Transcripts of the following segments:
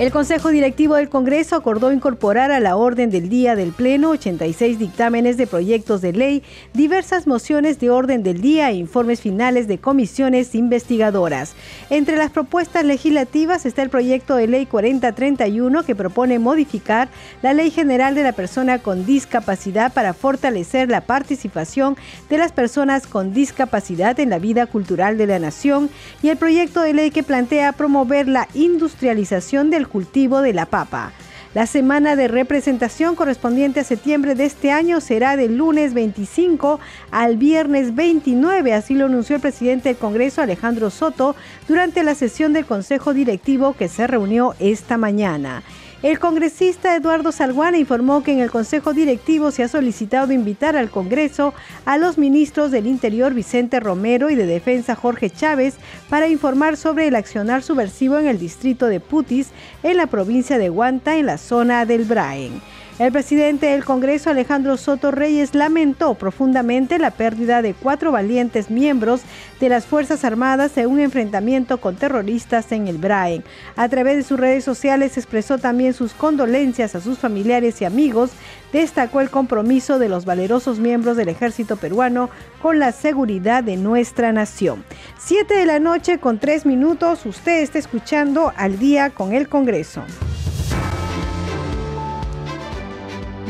El Consejo Directivo del Congreso acordó incorporar a la orden del día del Pleno 86 dictámenes de proyectos de ley, diversas mociones de orden del día e informes finales de comisiones investigadoras. Entre las propuestas legislativas está el proyecto de ley 4031 que propone modificar la Ley General de la Persona con Discapacidad para fortalecer la participación de las personas con discapacidad en la vida cultural de la nación y el proyecto de ley que plantea promover la industrialización del cultivo de la papa. La semana de representación correspondiente a septiembre de este año será del lunes 25 al viernes 29, así lo anunció el presidente del Congreso Alejandro Soto durante la sesión del Consejo Directivo que se reunió esta mañana. El congresista Eduardo Salguana informó que en el Consejo Directivo se ha solicitado invitar al Congreso a los ministros del Interior Vicente Romero y de Defensa Jorge Chávez para informar sobre el accionar subversivo en el distrito de Putis, en la provincia de Huanta, en la zona del Braen. El presidente del Congreso, Alejandro Soto Reyes, lamentó profundamente la pérdida de cuatro valientes miembros de las Fuerzas Armadas en un enfrentamiento con terroristas en el Braen. A través de sus redes sociales expresó también sus condolencias a sus familiares y amigos. Destacó el compromiso de los valerosos miembros del ejército peruano con la seguridad de nuestra nación. Siete de la noche con tres minutos, usted está escuchando al día con el Congreso.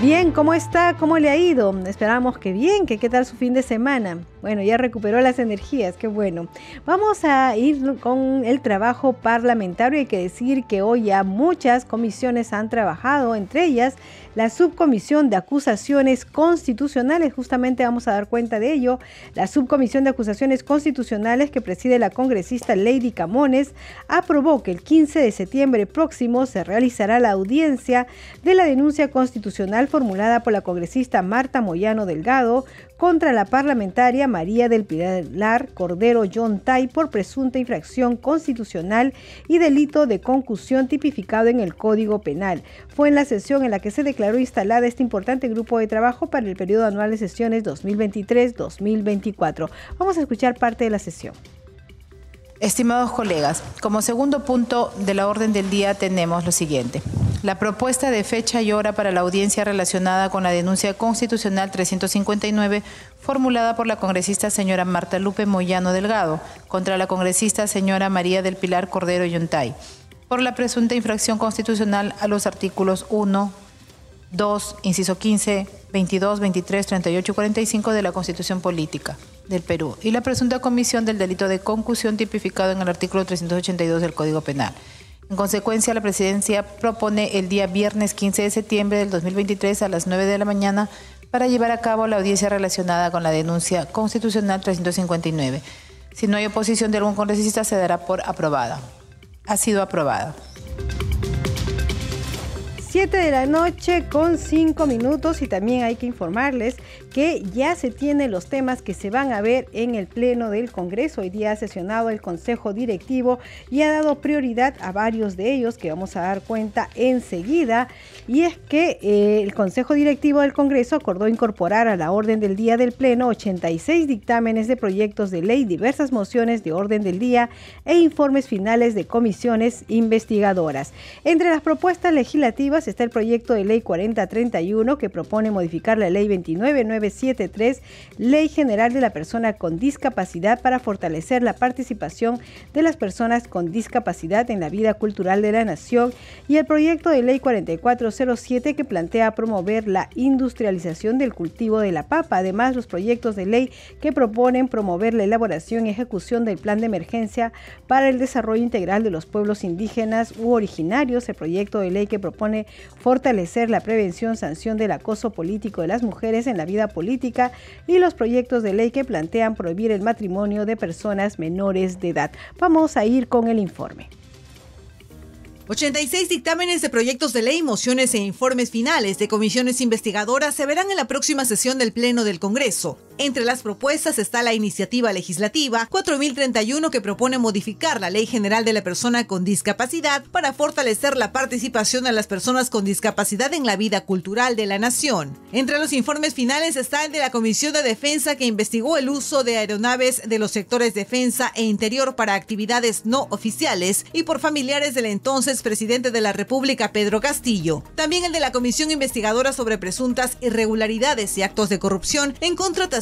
Bien, ¿cómo está? ¿Cómo le ha ido? Esperamos que bien, que qué tal su fin de semana. Bueno, ya recuperó las energías, qué bueno. Vamos a ir con el trabajo parlamentario. Hay que decir que hoy ya muchas comisiones han trabajado, entre ellas la subcomisión de acusaciones constitucionales. Justamente vamos a dar cuenta de ello. La subcomisión de acusaciones constitucionales que preside la congresista Lady Camones aprobó que el 15 de septiembre próximo se realizará la audiencia de la denuncia constitucional formulada por la congresista Marta Moyano Delgado contra la parlamentaria María del Pilar Cordero John Tai por presunta infracción constitucional y delito de concusión tipificado en el Código Penal. Fue en la sesión en la que se declaró instalada este importante grupo de trabajo para el periodo anual de sesiones 2023-2024. Vamos a escuchar parte de la sesión. Estimados colegas, como segundo punto de la orden del día tenemos lo siguiente. La propuesta de fecha y hora para la audiencia relacionada con la denuncia constitucional 359 formulada por la congresista señora Marta Lupe Moyano Delgado contra la congresista señora María del Pilar Cordero Yontay por la presunta infracción constitucional a los artículos 1, 2, inciso 15, 22, 23, 38 y 45 de la Constitución Política del Perú y la presunta comisión del delito de concusión tipificado en el artículo 382 del Código Penal. En consecuencia, la presidencia propone el día viernes 15 de septiembre del 2023 a las 9 de la mañana para llevar a cabo la audiencia relacionada con la denuncia constitucional 359. Si no hay oposición de algún congresista, se dará por aprobada. Ha sido aprobada. 7 de la noche con 5 minutos y también hay que informarles que ya se tienen los temas que se van a ver en el Pleno del Congreso. Hoy día ha sesionado el Consejo Directivo y ha dado prioridad a varios de ellos que vamos a dar cuenta enseguida. Y es que eh, el Consejo Directivo del Congreso acordó incorporar a la orden del día del Pleno 86 dictámenes de proyectos de ley, diversas mociones de orden del día e informes finales de comisiones investigadoras. Entre las propuestas legislativas está el proyecto de ley 4031 que propone modificar la ley 29973, Ley General de la Persona con Discapacidad para fortalecer la participación de las personas con discapacidad en la vida cultural de la nación y el proyecto de ley 4407 que plantea promover la industrialización del cultivo de la papa. Además, los proyectos de ley que proponen promover la elaboración y ejecución del plan de emergencia para el desarrollo integral de los pueblos indígenas u originarios, el proyecto de ley que propone fortalecer la prevención, sanción del acoso político de las mujeres en la vida política y los proyectos de ley que plantean prohibir el matrimonio de personas menores de edad. Vamos a ir con el informe. 86 dictámenes de proyectos de ley, mociones e informes finales de comisiones investigadoras se verán en la próxima sesión del Pleno del Congreso. Entre las propuestas está la iniciativa legislativa 4031 que propone modificar la Ley General de la Persona con Discapacidad para fortalecer la participación de las personas con discapacidad en la vida cultural de la nación. Entre los informes finales está el de la Comisión de Defensa que investigó el uso de aeronaves de los sectores defensa e interior para actividades no oficiales y por familiares del entonces presidente de la República, Pedro Castillo. También el de la Comisión Investigadora sobre presuntas irregularidades y actos de corrupción en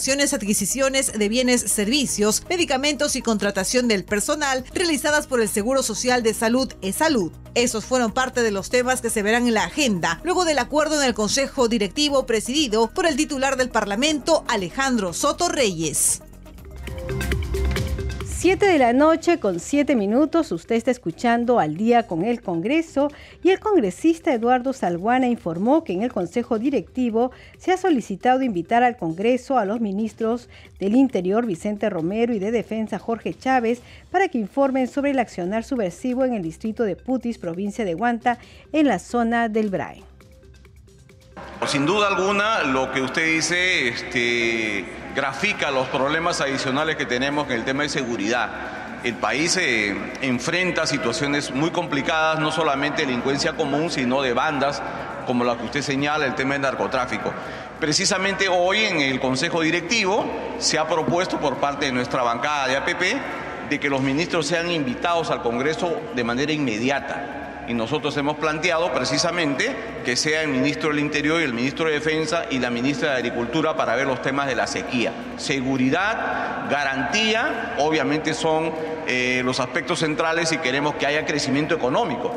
adquisiciones de bienes, servicios, medicamentos y contratación del personal realizadas por el Seguro Social de Salud e Salud. Esos fueron parte de los temas que se verán en la agenda, luego del acuerdo en el Consejo Directivo presidido por el titular del Parlamento, Alejandro Soto Reyes. 7 de la noche con 7 minutos, usted está escuchando al día con el Congreso y el congresista Eduardo Salguana informó que en el Consejo Directivo se ha solicitado invitar al Congreso a los ministros del Interior Vicente Romero y de Defensa Jorge Chávez para que informen sobre el accionar subversivo en el distrito de Putis, provincia de Guanta, en la zona del Brae. Sin duda alguna, lo que usted dice, este grafica los problemas adicionales que tenemos en el tema de seguridad. El país se enfrenta situaciones muy complicadas, no solamente delincuencia común, sino de bandas, como la que usted señala, el tema del narcotráfico. Precisamente hoy en el Consejo Directivo se ha propuesto por parte de nuestra bancada de APP de que los ministros sean invitados al Congreso de manera inmediata y nosotros hemos planteado precisamente que sea el ministro del Interior y el ministro de Defensa y la ministra de Agricultura para ver los temas de la sequía. Seguridad, garantía, obviamente son eh, los aspectos centrales y queremos que haya crecimiento económico.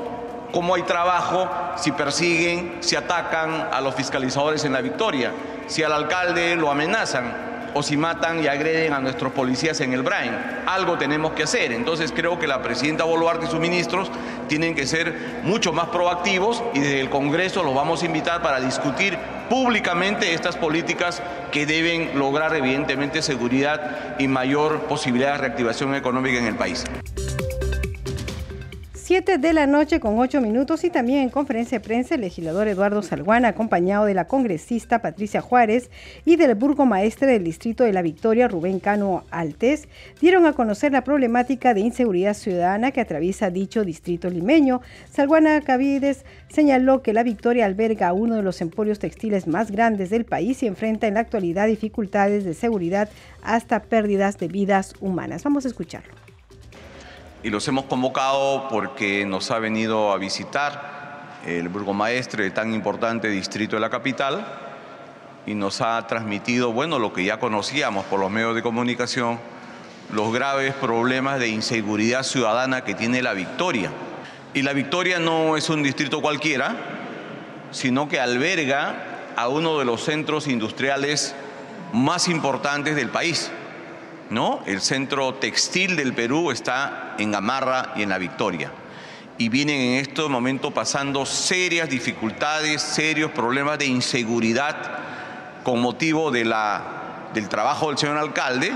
¿Cómo hay trabajo si persiguen, si atacan a los fiscalizadores en la victoria, si al alcalde lo amenazan? O si matan y agreden a nuestros policías en el Brain. Algo tenemos que hacer. Entonces creo que la presidenta Boluarte y sus ministros tienen que ser mucho más proactivos y desde el Congreso los vamos a invitar para discutir públicamente estas políticas que deben lograr evidentemente seguridad y mayor posibilidad de reactivación económica en el país. 7 de la noche con 8 minutos y también en conferencia de prensa el legislador Eduardo Salguana, acompañado de la congresista Patricia Juárez y del burgomaestre del Distrito de la Victoria, Rubén Cano Altes, dieron a conocer la problemática de inseguridad ciudadana que atraviesa dicho distrito limeño. Salguana Cavides señaló que la Victoria alberga uno de los emporios textiles más grandes del país y enfrenta en la actualidad dificultades de seguridad hasta pérdidas de vidas humanas. Vamos a escucharlo y los hemos convocado porque nos ha venido a visitar el burgomaestre de tan importante distrito de la capital y nos ha transmitido, bueno, lo que ya conocíamos por los medios de comunicación, los graves problemas de inseguridad ciudadana que tiene la Victoria. Y la Victoria no es un distrito cualquiera, sino que alberga a uno de los centros industriales más importantes del país. ¿No? El centro textil del Perú está en Gamarra y en La Victoria. Y vienen en este momento pasando serias dificultades, serios problemas de inseguridad con motivo del trabajo del señor alcalde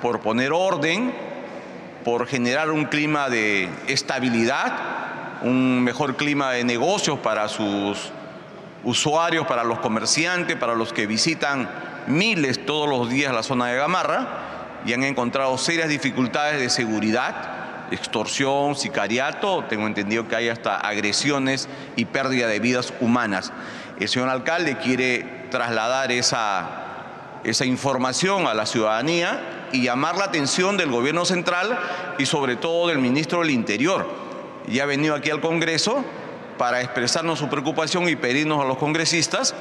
por poner orden, por generar un clima de estabilidad, un mejor clima de negocios para sus usuarios, para los comerciantes, para los que visitan miles todos los días la zona de Gamarra y han encontrado serias dificultades de seguridad, extorsión, sicariato, tengo entendido que hay hasta agresiones y pérdida de vidas humanas. El señor alcalde quiere trasladar esa, esa información a la ciudadanía y llamar la atención del gobierno central y sobre todo del ministro del Interior. Ya ha venido aquí al Congreso para expresarnos su preocupación y pedirnos a los congresistas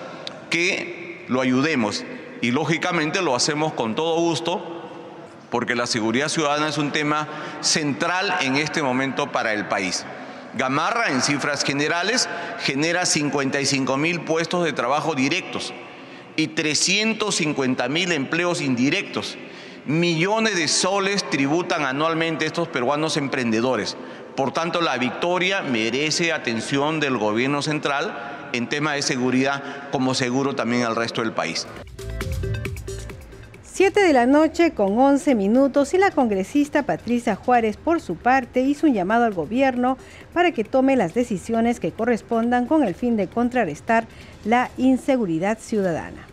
que lo ayudemos. Y lógicamente lo hacemos con todo gusto porque la seguridad ciudadana es un tema central en este momento para el país. Gamarra, en cifras generales, genera 55 mil puestos de trabajo directos y 350 mil empleos indirectos. Millones de soles tributan anualmente estos peruanos emprendedores. Por tanto, la victoria merece atención del gobierno central en tema de seguridad como seguro también al resto del país. 7 de la noche con 11 minutos y la congresista Patricia Juárez por su parte hizo un llamado al gobierno para que tome las decisiones que correspondan con el fin de contrarrestar la inseguridad ciudadana.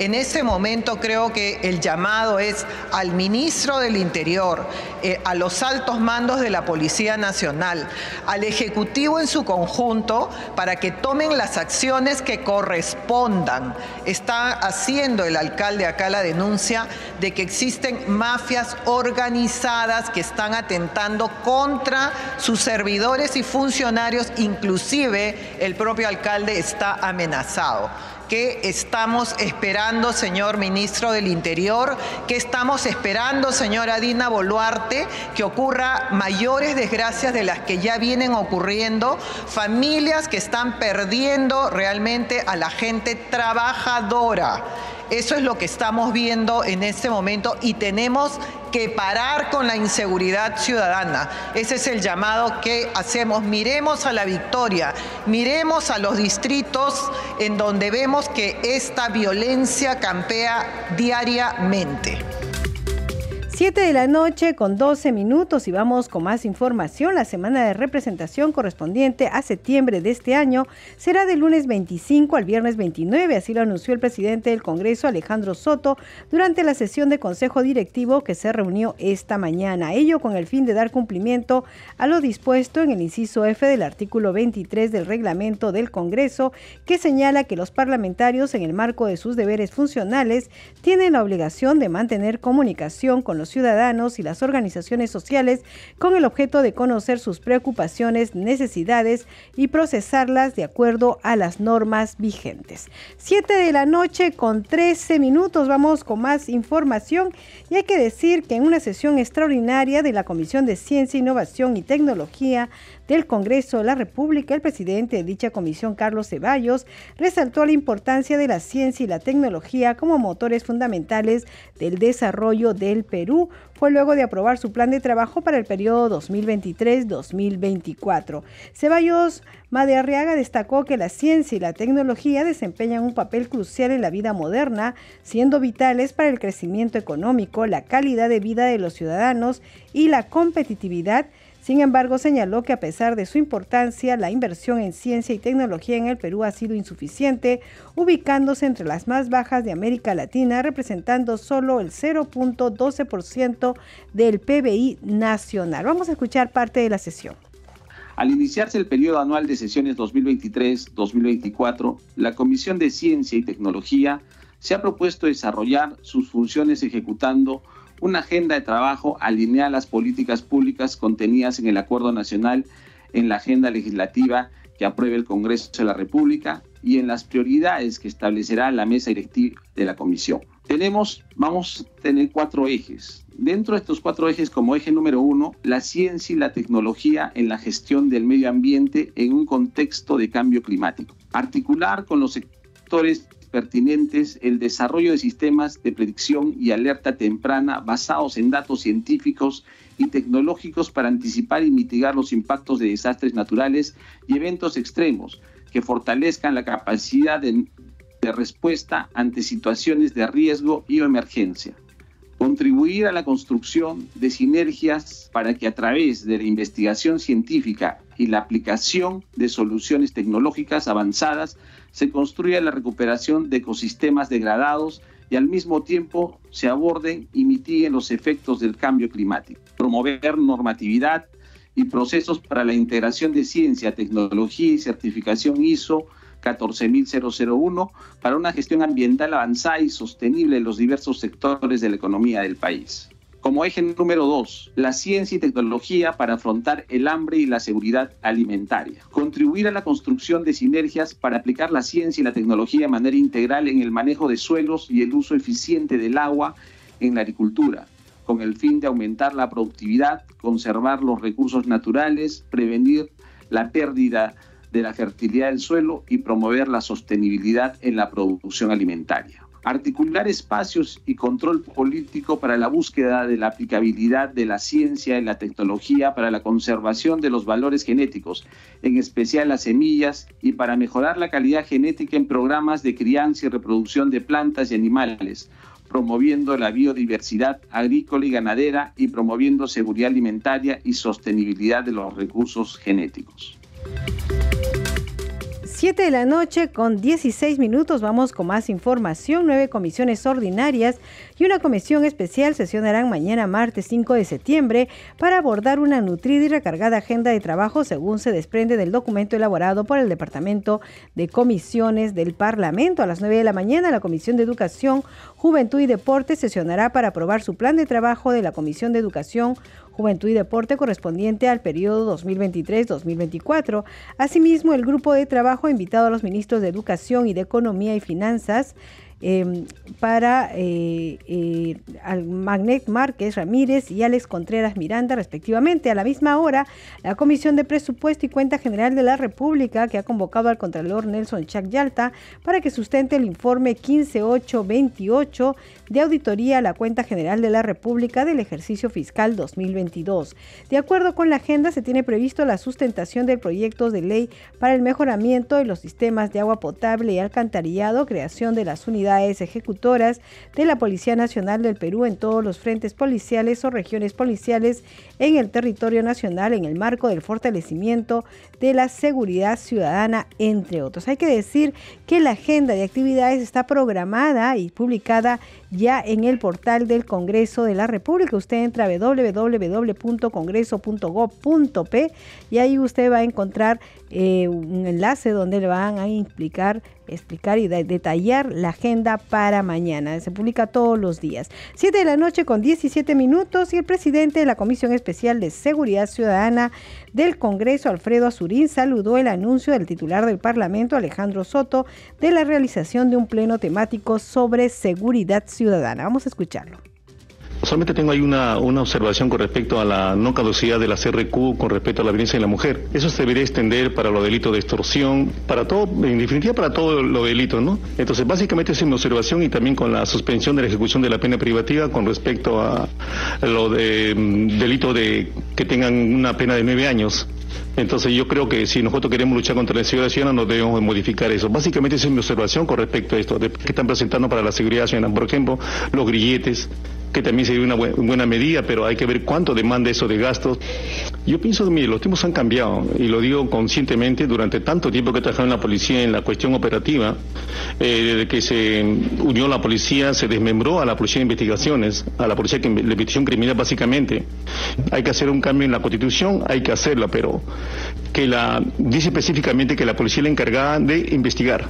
En este momento creo que el llamado es al ministro del Interior, eh, a los altos mandos de la Policía Nacional, al Ejecutivo en su conjunto, para que tomen las acciones que correspondan. Está haciendo el alcalde acá la denuncia de que existen mafias organizadas que están atentando contra sus servidores y funcionarios, inclusive el propio alcalde está amenazado. ¿Qué estamos esperando, señor ministro del Interior? ¿Qué estamos esperando, señora Dina Boluarte? Que ocurra mayores desgracias de las que ya vienen ocurriendo, familias que están perdiendo realmente a la gente trabajadora. Eso es lo que estamos viendo en este momento y tenemos que parar con la inseguridad ciudadana. Ese es el llamado que hacemos. Miremos a la victoria, miremos a los distritos en donde vemos que esta violencia campea diariamente. 7 de la noche con 12 minutos y vamos con más información. La semana de representación correspondiente a septiembre de este año será del lunes 25 al viernes 29, así lo anunció el presidente del Congreso Alejandro Soto durante la sesión de Consejo Directivo que se reunió esta mañana. Ello con el fin de dar cumplimiento a lo dispuesto en el inciso F del artículo 23 del reglamento del Congreso que señala que los parlamentarios en el marco de sus deberes funcionales tienen la obligación de mantener comunicación con los ciudadanos y las organizaciones sociales con el objeto de conocer sus preocupaciones, necesidades y procesarlas de acuerdo a las normas vigentes. 7 de la noche con 13 minutos vamos con más información y hay que decir que en una sesión extraordinaria de la Comisión de Ciencia, Innovación y Tecnología del Congreso de la República, el presidente de dicha comisión, Carlos Ceballos, resaltó la importancia de la ciencia y la tecnología como motores fundamentales del desarrollo del Perú. Fue luego de aprobar su plan de trabajo para el periodo 2023-2024. Ceballos Madearriaga destacó que la ciencia y la tecnología desempeñan un papel crucial en la vida moderna, siendo vitales para el crecimiento económico, la calidad de vida de los ciudadanos y la competitividad sin embargo, señaló que a pesar de su importancia, la inversión en ciencia y tecnología en el Perú ha sido insuficiente, ubicándose entre las más bajas de América Latina, representando solo el 0.12% del PBI nacional. Vamos a escuchar parte de la sesión. Al iniciarse el periodo anual de sesiones 2023-2024, la Comisión de Ciencia y Tecnología se ha propuesto desarrollar sus funciones ejecutando una agenda de trabajo alineada a las políticas públicas contenidas en el Acuerdo Nacional, en la agenda legislativa que apruebe el Congreso de la República y en las prioridades que establecerá la mesa directiva de la Comisión. Tenemos, vamos a tener cuatro ejes. Dentro de estos cuatro ejes, como eje número uno, la ciencia y la tecnología en la gestión del medio ambiente en un contexto de cambio climático. Articular con los sectores pertinentes el desarrollo de sistemas de predicción y alerta temprana basados en datos científicos y tecnológicos para anticipar y mitigar los impactos de desastres naturales y eventos extremos que fortalezcan la capacidad de, respuesta ante situaciones de riesgo y emergencia. Contribuir a la construcción de sinergias para que a través de la investigación científica y la aplicación de soluciones tecnológicas avanzadas se construya la recuperación de ecosistemas degradados y al mismo tiempo se aborden y mitiguen los efectos del cambio climático. Promover normatividad y procesos para la integración de ciencia, tecnología y certificación ISO 14001 para una gestión ambiental avanzada y sostenible en los diversos sectores de la economía del país. Como eje número dos, la ciencia y tecnología para afrontar el hambre y la seguridad alimentaria. Contribuir a la construcción de sinergias para aplicar la ciencia y la tecnología de manera integral en el manejo de suelos y el uso eficiente del agua en la agricultura, con el fin de aumentar la productividad, conservar los recursos naturales, prevenir la pérdida de la fertilidad del suelo y promover la sostenibilidad en la producción alimentaria. Articular espacios y control político para la búsqueda de la aplicabilidad de la ciencia y la tecnología para la conservación de los valores genéticos, en especial las semillas, y para mejorar la calidad genética en programas de crianza y reproducción de plantas y animales, promoviendo la biodiversidad agrícola y ganadera y promoviendo seguridad alimentaria y sostenibilidad de los recursos genéticos. 7 de la noche con 16 minutos vamos con más información. Nueve comisiones ordinarias y una comisión especial sesionarán mañana martes 5 de septiembre para abordar una nutrida y recargada agenda de trabajo según se desprende del documento elaborado por el Departamento de Comisiones del Parlamento. A las 9 de la mañana la Comisión de Educación, Juventud y Deporte sesionará para aprobar su plan de trabajo de la Comisión de Educación, Juventud y Deporte correspondiente al periodo 2023-2024. Asimismo, el grupo de trabajo ha invitado a los ministros de Educación y de Economía y Finanzas Em, para eh, eh, al Magnet Márquez Ramírez y Alex Contreras Miranda, respectivamente. A la misma hora, la Comisión de Presupuesto y Cuenta General de la República, que ha convocado al Contralor Nelson Chac Yalta para que sustente el informe 15828 de auditoría a la Cuenta General de la República del ejercicio fiscal 2022. De acuerdo con la agenda, se tiene previsto la sustentación del proyecto de ley para el mejoramiento de los sistemas de agua potable y alcantarillado, creación de las unidades ejecutoras de la Policía Nacional del Perú en todos los frentes policiales o regiones policiales en el territorio nacional en el marco del fortalecimiento de la seguridad ciudadana, entre otros. Hay que decir que la agenda de actividades está programada y publicada ya en el portal del Congreso de la República. Usted entra a www.congreso.gov.p y ahí usted va a encontrar eh, un enlace donde le van a explicar explicar y detallar la agenda para mañana. Se publica todos los días. 7 de la noche con 17 minutos y el presidente de la Comisión Especial de Seguridad Ciudadana del Congreso, Alfredo Azurín, saludó el anuncio del titular del Parlamento, Alejandro Soto, de la realización de un pleno temático sobre seguridad ciudadana. Vamos a escucharlo. Solamente tengo ahí una, una, observación con respecto a la no caducidad de la CRQ con respecto a la violencia de la mujer. Eso se debería extender para los delitos de extorsión, para todo, en definitiva para todos los delitos, ¿no? Entonces, básicamente es una observación y también con la suspensión de la ejecución de la pena privativa con respecto a lo de mm, delito de que tengan una pena de nueve años. Entonces yo creo que si nosotros queremos luchar contra la inseguridad ciudadana no debemos modificar eso. Básicamente esa es mi observación con respecto a esto, de, que están presentando para la seguridad ciudadana. Por ejemplo, los grilletes, que también sería una buena medida, pero hay que ver cuánto demanda eso de gastos. Yo pienso mire, los tiempos han cambiado, y lo digo conscientemente, durante tanto tiempo que he trabajado en la policía en la cuestión operativa, eh, desde que se unió la policía, se desmembró a la policía de investigaciones, a la policía de investigación criminal básicamente. Hay que hacer un cambio en la constitución, hay que hacerlo, pero que la, dice específicamente que la policía es la encargada de investigar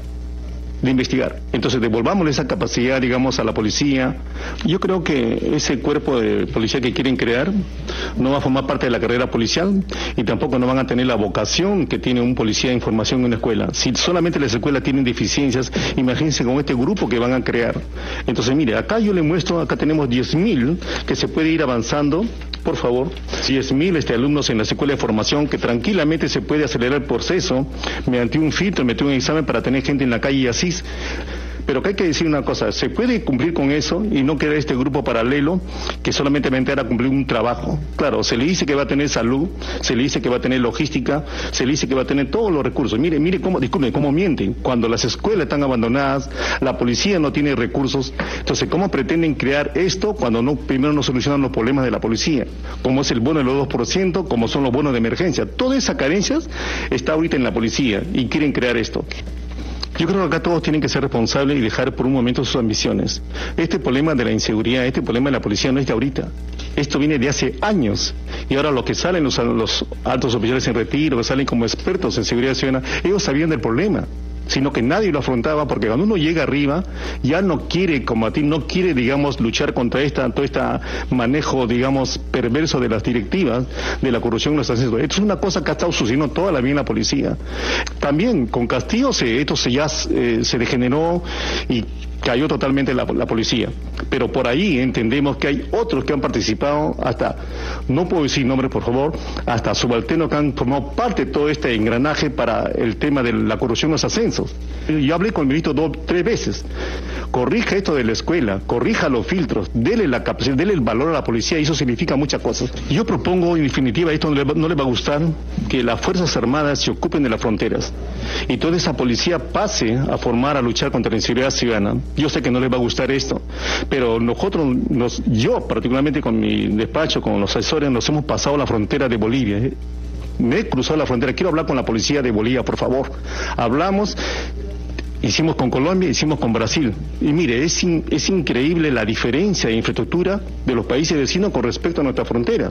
de investigar. Entonces devolvamos esa capacidad, digamos, a la policía. Yo creo que ese cuerpo de policía que quieren crear no va a formar parte de la carrera policial y tampoco no van a tener la vocación que tiene un policía de información en una escuela. Si solamente las escuelas tienen deficiencias, imagínense con este grupo que van a crear. Entonces, mire, acá yo le muestro, acá tenemos 10.000 que se puede ir avanzando por favor, 10.000 este, alumnos en la escuela de formación que tranquilamente se puede acelerar el proceso mediante un filtro, mediante un examen para tener gente en la calle y así pero que hay que decir una cosa, se puede cumplir con eso y no queda este grupo paralelo que solamente va a entrar a cumplir un trabajo. Claro, se le dice que va a tener salud, se le dice que va a tener logística, se le dice que va a tener todos los recursos. Mire, mire cómo, disculpen, cómo mienten. Cuando las escuelas están abandonadas, la policía no tiene recursos. Entonces, ¿cómo pretenden crear esto cuando no primero no solucionan los problemas de la policía? Como es el bono de los 2%, como son los bonos de emergencia. Todas esas carencias está ahorita en la policía y quieren crear esto. Yo creo que acá todos tienen que ser responsables y dejar por un momento sus ambiciones. Este problema de la inseguridad, este problema de la policía no es de ahorita. Esto viene de hace años. Y ahora lo que salen los, los altos oficiales en retiro, que salen como expertos en seguridad ciudadana, ellos sabían del problema sino que nadie lo afrontaba porque cuando uno llega arriba ya no quiere combatir, no quiere, digamos, luchar contra esta, todo este manejo, digamos, perverso de las directivas de la corrupción en los Esto es una cosa que ha estado sucediendo toda la vida en la policía. También con Castillo se, esto se ya eh, se degeneró y cayó totalmente la, policía. Pero por ahí entendemos que hay otros que han participado, hasta, no puedo decir nombres por favor, hasta subalternos que han formado parte de todo este engranaje para el tema de la corrupción en los ascensos. Yo hablé con el ministro dos, tres veces. corrija esto de la escuela, corrija los filtros, dele la capacidad, dele el valor a la policía y eso significa muchas cosas. Yo propongo, en definitiva, esto no le, no le va a gustar, que las Fuerzas Armadas se ocupen de las fronteras y toda esa policía pase a formar, a luchar contra la inseguridad ciudadana. Yo sé que no les va a gustar esto, pero nosotros, nos, yo particularmente con mi despacho, con los asesores, nos hemos pasado la frontera de Bolivia. ¿eh? Me he cruzado la frontera, quiero hablar con la policía de Bolivia, por favor. Hablamos Hicimos con Colombia, hicimos con Brasil. Y mire, es, es increíble la diferencia de infraestructura de los países vecinos con respecto a nuestra frontera.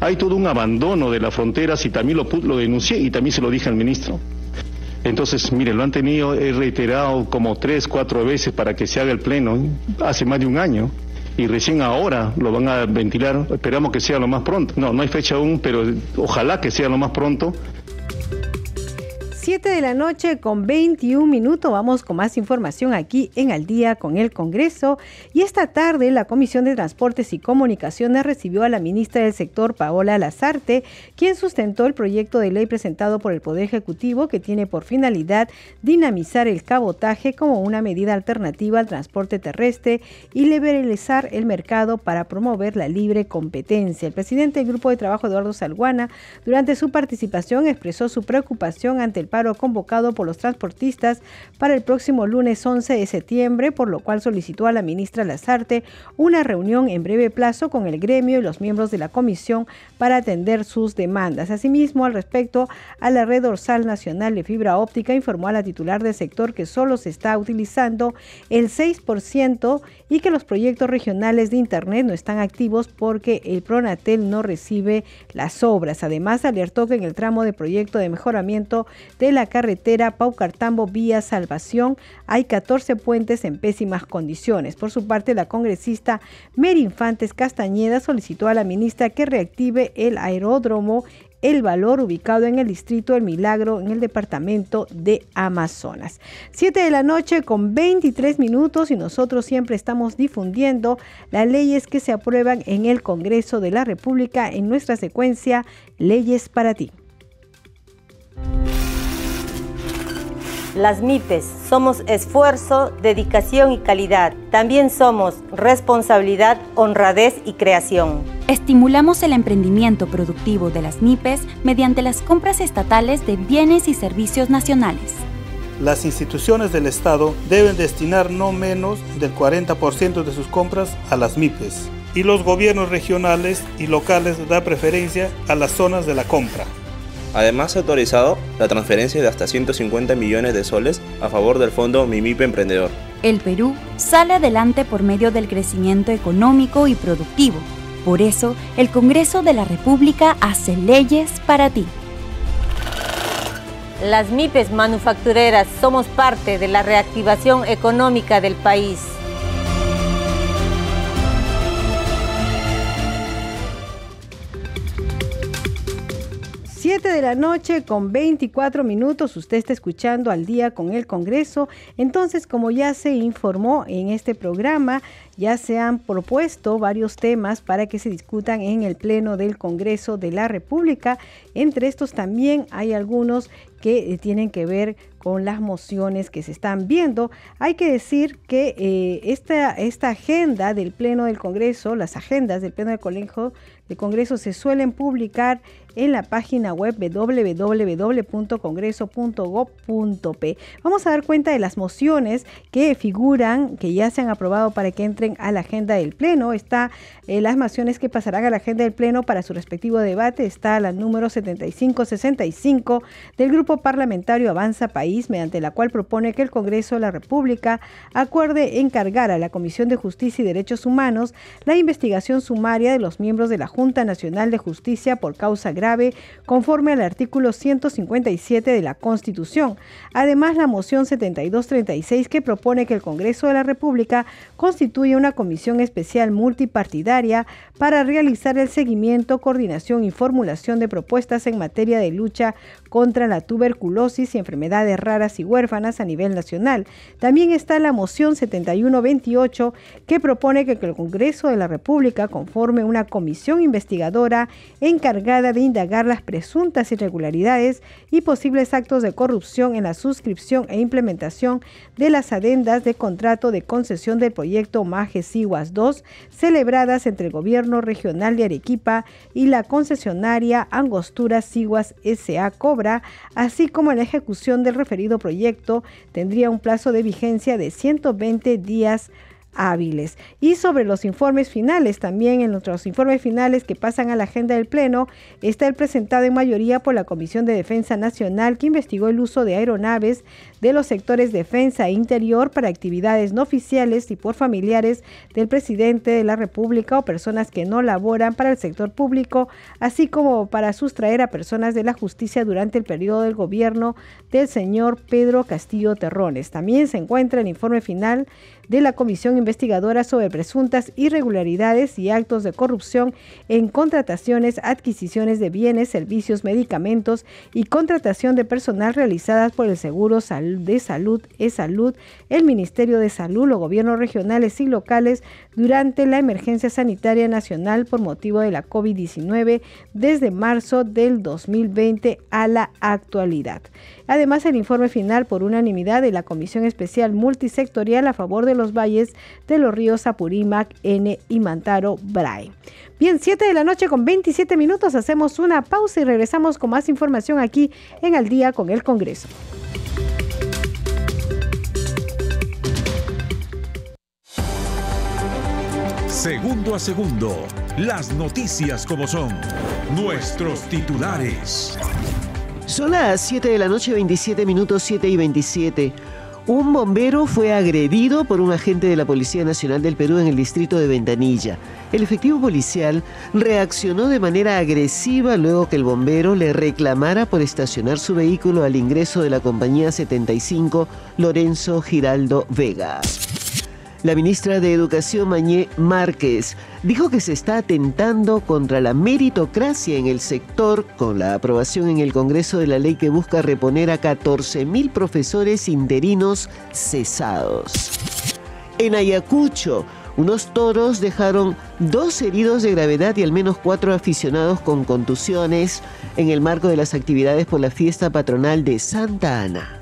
Hay todo un abandono de las fronteras y también lo, lo denuncié y también se lo dije al ministro. Entonces, mire, lo han tenido, he reiterado como tres, cuatro veces para que se haga el pleno, hace más de un año, y recién ahora lo van a ventilar, esperamos que sea lo más pronto. No, no hay fecha aún, pero ojalá que sea lo más pronto 7 de la noche con 21 minutos. Vamos con más información aquí en Al día con el Congreso. Y esta tarde la Comisión de Transportes y Comunicaciones recibió a la ministra del sector, Paola Lazarte, quien sustentó el proyecto de ley presentado por el Poder Ejecutivo que tiene por finalidad dinamizar el cabotaje como una medida alternativa al transporte terrestre y liberalizar el mercado para promover la libre competencia. El presidente del Grupo de Trabajo, Eduardo Salguana, durante su participación expresó su preocupación ante el convocado por los transportistas para el próximo lunes 11 de septiembre, por lo cual solicitó a la ministra Lazarte una reunión en breve plazo con el gremio y los miembros de la comisión para atender sus demandas. Asimismo, al respecto a la red dorsal nacional de fibra óptica, informó a la titular del sector que solo se está utilizando el 6% y que los proyectos regionales de Internet no están activos porque el Pronatel no recibe las obras. Además, alertó que en el tramo de proyecto de mejoramiento de la carretera Paucartambo vía Salvación hay 14 puentes en pésimas condiciones. Por su parte, la congresista Mary Infantes Castañeda solicitó a la ministra que reactive el aeródromo el valor ubicado en el distrito del Milagro en el departamento de Amazonas. 7 de la noche con 23 minutos y nosotros siempre estamos difundiendo las leyes que se aprueban en el Congreso de la República en nuestra secuencia Leyes para ti. Las MIPES somos esfuerzo, dedicación y calidad. También somos responsabilidad, honradez y creación. Estimulamos el emprendimiento productivo de las MIPES mediante las compras estatales de bienes y servicios nacionales. Las instituciones del Estado deben destinar no menos del 40% de sus compras a las MIPES y los gobiernos regionales y locales dan preferencia a las zonas de la compra. Además, ha autorizado la transferencia de hasta 150 millones de soles a favor del fondo Mimipe Emprendedor. El Perú sale adelante por medio del crecimiento económico y productivo. Por eso, el Congreso de la República hace leyes para ti. Las MIPES manufactureras somos parte de la reactivación económica del país. 7 de la noche con 24 minutos, usted está escuchando al día con el Congreso. Entonces, como ya se informó en este programa, ya se han propuesto varios temas para que se discutan en el Pleno del Congreso de la República. Entre estos también hay algunos que eh, tienen que ver con las mociones que se están viendo. Hay que decir que eh, esta, esta agenda del Pleno del Congreso, las agendas del Pleno del Colegio del Congreso se suelen publicar en la página web www.congreso.gov.p. Vamos a dar cuenta de las mociones que figuran, que ya se han aprobado para que entren a la agenda del Pleno. Está eh, las mociones que pasarán a la agenda del Pleno para su respectivo debate. Está la número 7565 del Grupo Parlamentario Avanza País, mediante la cual propone que el Congreso de la República acuerde encargar a la Comisión de Justicia y Derechos Humanos la investigación sumaria de los miembros de la Junta Nacional de Justicia por causa grave, conforme al artículo 157 de la Constitución. Además, la moción 7236 que propone que el Congreso de la República constituya una comisión especial multipartidaria para realizar el seguimiento, coordinación y formulación de propuestas en materia de lucha contra la tuberculosis y enfermedades raras y huérfanas a nivel nacional. También está la moción 7128 que propone que el Congreso de la República conforme una comisión investigadora encargada de indagar las presuntas irregularidades y posibles actos de corrupción en la suscripción e implementación de las adendas de contrato de concesión del proyecto Maje Siguas 2 celebradas entre el gobierno regional de Arequipa y la concesionaria Angostura Siguas SA Cobra, así como la ejecución del referido proyecto tendría un plazo de vigencia de 120 días hábiles. Y sobre los informes finales, también en nuestros informes finales que pasan a la agenda del Pleno, está el presentado en mayoría por la Comisión de Defensa Nacional que investigó el uso de aeronaves de los sectores defensa e interior para actividades no oficiales y por familiares del presidente de la República o personas que no laboran para el sector público, así como para sustraer a personas de la justicia durante el periodo del gobierno del señor Pedro Castillo Terrones. También se encuentra el informe final de la Comisión Investigadora sobre presuntas irregularidades y actos de corrupción en contrataciones, adquisiciones de bienes, servicios, medicamentos y contratación de personal realizadas por el Seguro de Salud, E-Salud, el Ministerio de Salud, los gobiernos regionales y locales durante la emergencia sanitaria nacional por motivo de la COVID-19 desde marzo del 2020 a la actualidad. Además, el informe final por unanimidad de la Comisión Especial Multisectorial a favor de los valles de los ríos Apurímac, N y Mantaro, Bray. Bien, 7 de la noche con 27 minutos, hacemos una pausa y regresamos con más información aquí en Al día con el Congreso. Segundo a segundo, las noticias como son, nuestros titulares. Son las 7 de la noche, 27 minutos, 7 y 27. Un bombero fue agredido por un agente de la Policía Nacional del Perú en el distrito de Ventanilla. El efectivo policial reaccionó de manera agresiva luego que el bombero le reclamara por estacionar su vehículo al ingreso de la compañía 75 Lorenzo Giraldo Vega. La ministra de Educación Mañé Márquez dijo que se está atentando contra la meritocracia en el sector con la aprobación en el Congreso de la ley que busca reponer a 14.000 profesores interinos cesados. En Ayacucho, unos toros dejaron dos heridos de gravedad y al menos cuatro aficionados con contusiones en el marco de las actividades por la fiesta patronal de Santa Ana.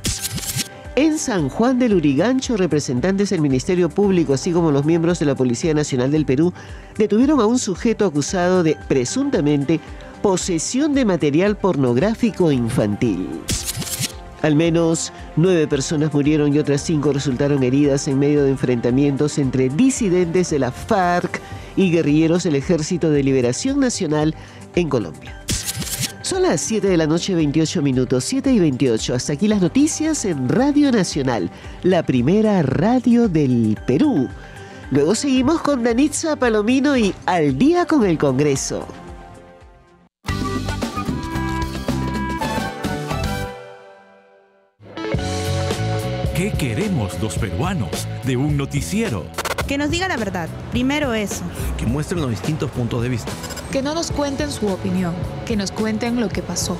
En San Juan del Urigancho, representantes del Ministerio Público, así como los miembros de la Policía Nacional del Perú, detuvieron a un sujeto acusado de, presuntamente, posesión de material pornográfico infantil. Al menos nueve personas murieron y otras cinco resultaron heridas en medio de enfrentamientos entre disidentes de la FARC y guerrilleros del Ejército de Liberación Nacional en Colombia. Son las 7 de la noche 28 minutos, 7 y 28. Hasta aquí las noticias en Radio Nacional, la primera radio del Perú. Luego seguimos con Danitza Palomino y Al día con el Congreso. ¿Qué queremos los peruanos de un noticiero? Que nos diga la verdad. Primero eso. Que muestren los distintos puntos de vista. Que no nos cuenten su opinión. Que nos cuenten lo que pasó.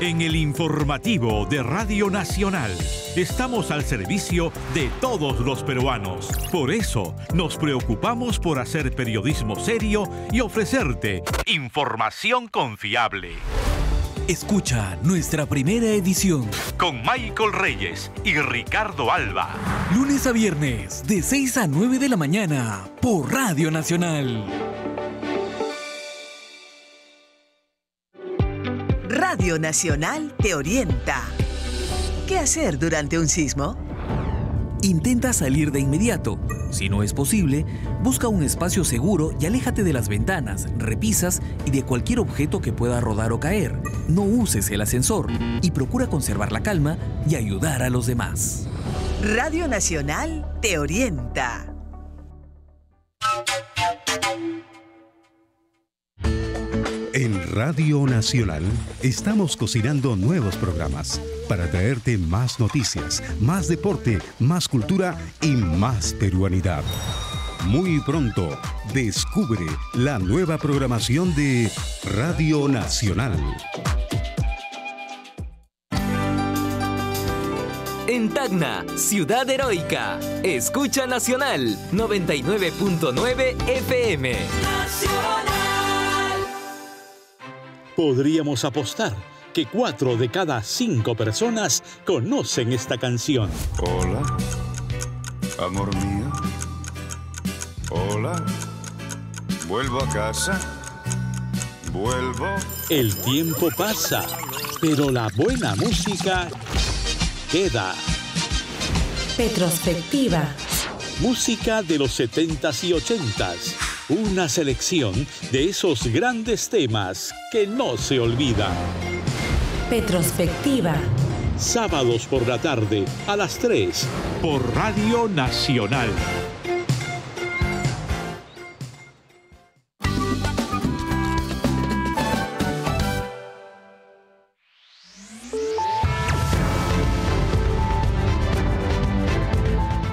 En el informativo de Radio Nacional estamos al servicio de todos los peruanos. Por eso nos preocupamos por hacer periodismo serio y ofrecerte información confiable. Escucha nuestra primera edición con Michael Reyes y Ricardo Alba. Lunes a viernes de 6 a 9 de la mañana por Radio Nacional. Radio Nacional te orienta. ¿Qué hacer durante un sismo? Intenta salir de inmediato. Si no es posible, busca un espacio seguro y aléjate de las ventanas, repisas y de cualquier objeto que pueda rodar o caer. No uses el ascensor y procura conservar la calma y ayudar a los demás. Radio Nacional te orienta. En Radio Nacional estamos cocinando nuevos programas para traerte más noticias, más deporte, más cultura y más peruanidad. Muy pronto, descubre la nueva programación de Radio Nacional. En Tacna, Ciudad Heroica, escucha Nacional 99.9 FM. Nacional. Podríamos apostar que cuatro de cada cinco personas conocen esta canción. Hola, amor mío. Hola, vuelvo a casa. Vuelvo. El tiempo pasa, pero la buena música queda. Petrospectiva. Música de los 70s y 80s. Una selección de esos grandes temas que no se olvidan. Petrospectiva. Sábados por la tarde a las 3 por Radio Nacional.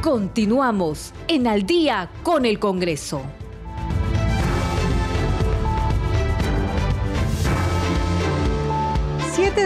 Continuamos en Al día con el Congreso.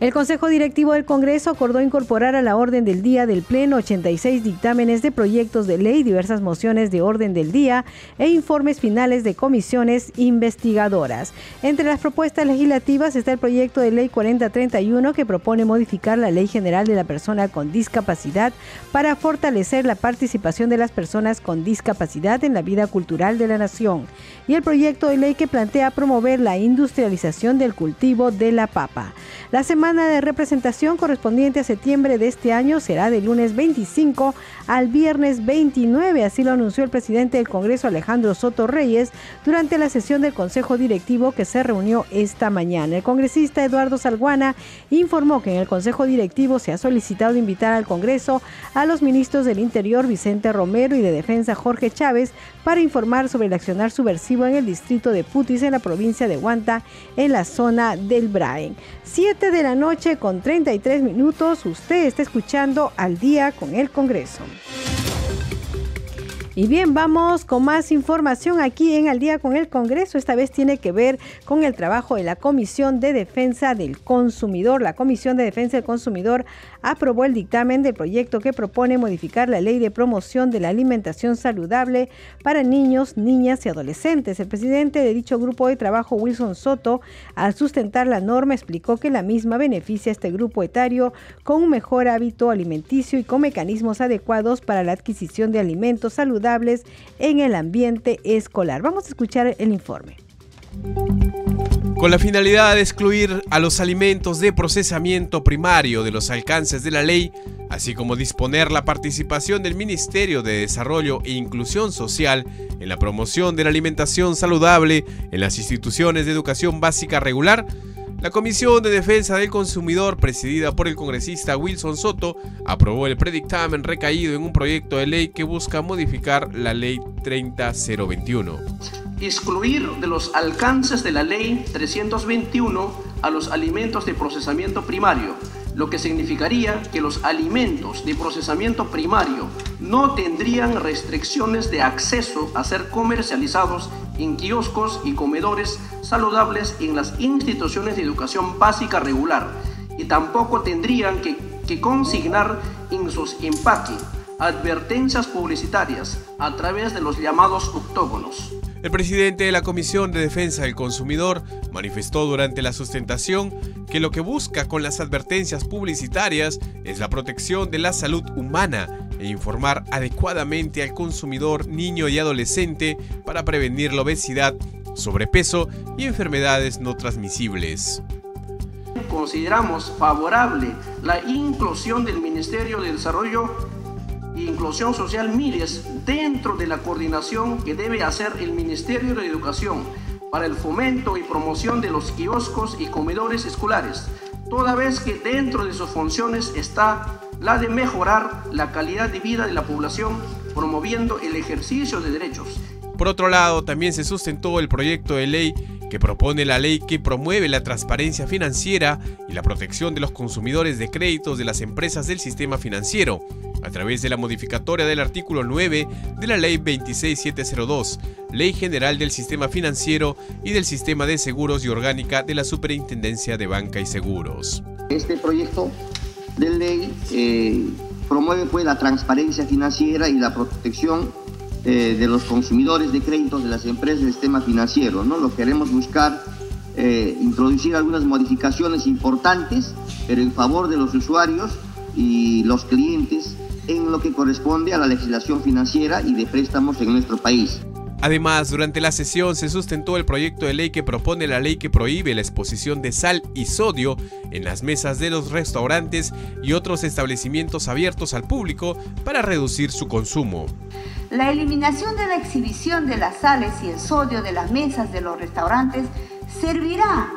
El Consejo Directivo del Congreso acordó incorporar a la orden del día del Pleno 86 dictámenes de proyectos de ley, diversas mociones de orden del día e informes finales de comisiones investigadoras. Entre las propuestas legislativas está el proyecto de ley 4031 que propone modificar la Ley General de la Persona con Discapacidad para fortalecer la participación de las personas con discapacidad en la vida cultural de la nación y el proyecto de ley que plantea promover la industrialización del cultivo de la papa. La semana de representación correspondiente a septiembre de este año será del lunes 25 al viernes 29, así lo anunció el presidente del Congreso Alejandro Soto Reyes durante la sesión del Consejo Directivo que se reunió esta mañana. El congresista Eduardo Salguana informó que en el Consejo Directivo se ha solicitado invitar al Congreso a los ministros del Interior Vicente Romero y de Defensa Jorge Chávez para informar sobre el accionar subversivo en el distrito de Putis en la provincia de Huanta en la zona del Braen. 7 de la noche con 33 minutos, usted está escuchando al día con el Congreso. Y bien, vamos con más información aquí en Al día con el Congreso. Esta vez tiene que ver con el trabajo de la Comisión de Defensa del Consumidor. La Comisión de Defensa del Consumidor aprobó el dictamen del proyecto que propone modificar la ley de promoción de la alimentación saludable para niños, niñas y adolescentes. El presidente de dicho grupo de trabajo, Wilson Soto, al sustentar la norma, explicó que la misma beneficia a este grupo etario con un mejor hábito alimenticio y con mecanismos adecuados para la adquisición de alimentos saludables en el ambiente escolar. Vamos a escuchar el informe. Con la finalidad de excluir a los alimentos de procesamiento primario de los alcances de la ley, así como disponer la participación del Ministerio de Desarrollo e Inclusión Social en la promoción de la alimentación saludable en las instituciones de educación básica regular, la Comisión de Defensa del Consumidor, presidida por el congresista Wilson Soto, aprobó el predictamen recaído en un proyecto de ley que busca modificar la Ley 30021. Excluir de los alcances de la Ley 321 a los alimentos de procesamiento primario, lo que significaría que los alimentos de procesamiento primario no tendrían restricciones de acceso a ser comercializados en kioscos y comedores saludables en las instituciones de educación básica regular y tampoco tendrían que, consignar en sus empaques advertencias publicitarias a través de los llamados octógonos. El presidente de la Comisión de Defensa del Consumidor manifestó durante la sustentación que lo que busca con las advertencias publicitarias es la protección de la salud humana e informar adecuadamente al consumidor niño y adolescente para prevenir la obesidad, sobrepeso y enfermedades no transmisibles. Consideramos favorable la inclusión del Ministerio de Desarrollo Inclusión Social MIRES dentro de la coordinación que debe hacer el Ministerio de Educación para el fomento y promoción de los kioscos y comedores escolares, toda vez que dentro de sus funciones está la de mejorar la calidad de vida de la población promoviendo el ejercicio de derechos. Por otro lado, también se sustentó el proyecto de ley que propone la ley que promueve la transparencia financiera y la protección de los consumidores de créditos de las empresas del sistema financiero, a través de la modificatoria del artículo 9 de la Ley 26702, Ley General del Sistema Financiero y del Sistema de Seguros y Orgánica de la Superintendencia de Banca y Seguros. Este proyecto de ley eh, promueve pues, la transparencia financiera y la protección eh, de los consumidores de créditos de las empresas del sistema financiero. ¿no? Lo queremos buscar eh, introducir algunas modificaciones importantes, pero en favor de los usuarios y los clientes en lo que corresponde a la legislación financiera y de préstamos en nuestro país. Además, durante la sesión se sustentó el proyecto de ley que propone la ley que prohíbe la exposición de sal y sodio en las mesas de los restaurantes y otros establecimientos abiertos al público para reducir su consumo. La eliminación de la exhibición de las sales y el sodio de las mesas de los restaurantes servirá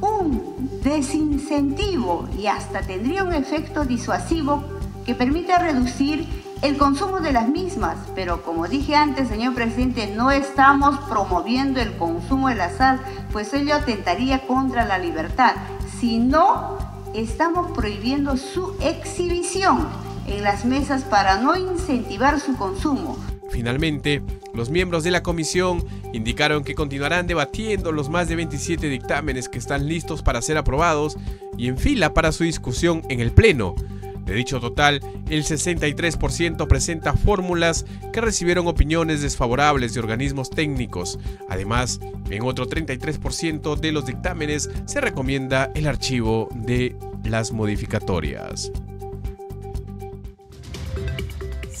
un desincentivo y hasta tendría un efecto disuasivo que permite reducir el consumo de las mismas, pero como dije antes, señor presidente, no estamos promoviendo el consumo de la sal, pues ello atentaría contra la libertad, sino estamos prohibiendo su exhibición en las mesas para no incentivar su consumo. Finalmente, los miembros de la comisión indicaron que continuarán debatiendo los más de 27 dictámenes que están listos para ser aprobados y en fila para su discusión en el Pleno. De dicho total, el 63% presenta fórmulas que recibieron opiniones desfavorables de organismos técnicos. Además, en otro 33% de los dictámenes se recomienda el archivo de las modificatorias.